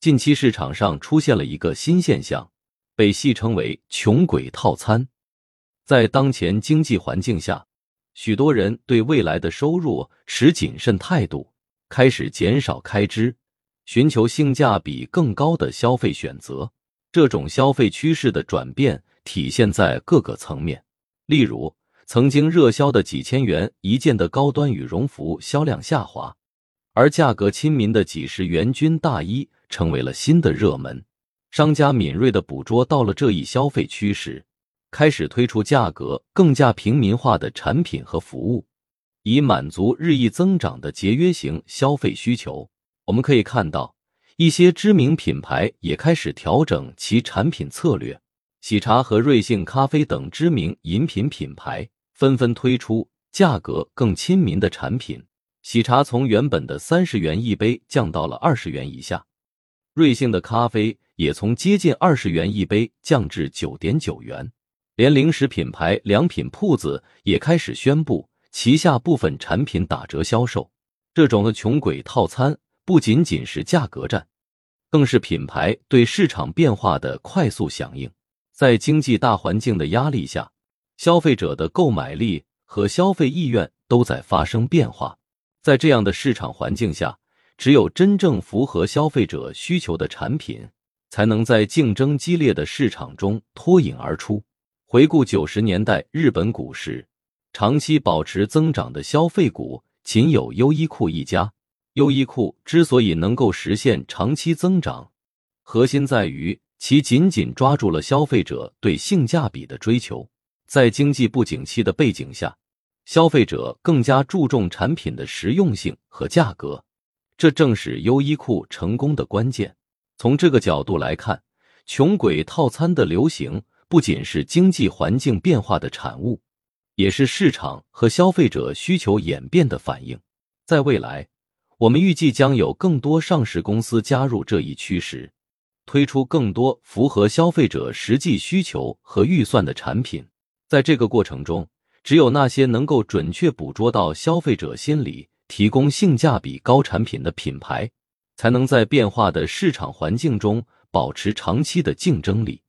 近期市场上出现了一个新现象，被戏称为“穷鬼套餐”。在当前经济环境下，许多人对未来的收入持谨慎态度，开始减少开支，寻求性价比更高的消费选择。这种消费趋势的转变体现在各个层面，例如，曾经热销的几千元一件的高端羽绒服销量下滑，而价格亲民的几十元军大衣成为了新的热门。商家敏锐的捕捉到了这一消费趋势。开始推出价格更加平民化的产品和服务，以满足日益增长的节约型消费需求。我们可以看到，一些知名品牌也开始调整其产品策略。喜茶和瑞幸咖啡等知名饮品品牌纷纷推出价格更亲民的产品。喜茶从原本的三十元一杯降到了二十元以下，瑞幸的咖啡也从接近二十元一杯降至九点九元。连零食品牌良品铺子也开始宣布旗下部分产品打折销售。这种的穷鬼套餐不仅仅是价格战，更是品牌对市场变化的快速响应。在经济大环境的压力下，消费者的购买力和消费意愿都在发生变化。在这样的市场环境下，只有真正符合消费者需求的产品，才能在竞争激烈的市场中脱颖而出。回顾九十年代日本股市，长期保持增长的消费股仅有优衣库一家。优衣库之所以能够实现长期增长，核心在于其紧紧抓住了消费者对性价比的追求。在经济不景气的背景下，消费者更加注重产品的实用性和价格，这正是优衣库成功的关键。从这个角度来看，穷鬼套餐的流行。不仅是经济环境变化的产物，也是市场和消费者需求演变的反应。在未来，我们预计将有更多上市公司加入这一趋势，推出更多符合消费者实际需求和预算的产品。在这个过程中，只有那些能够准确捕捉到消费者心理、提供性价比高产品的品牌，才能在变化的市场环境中保持长期的竞争力。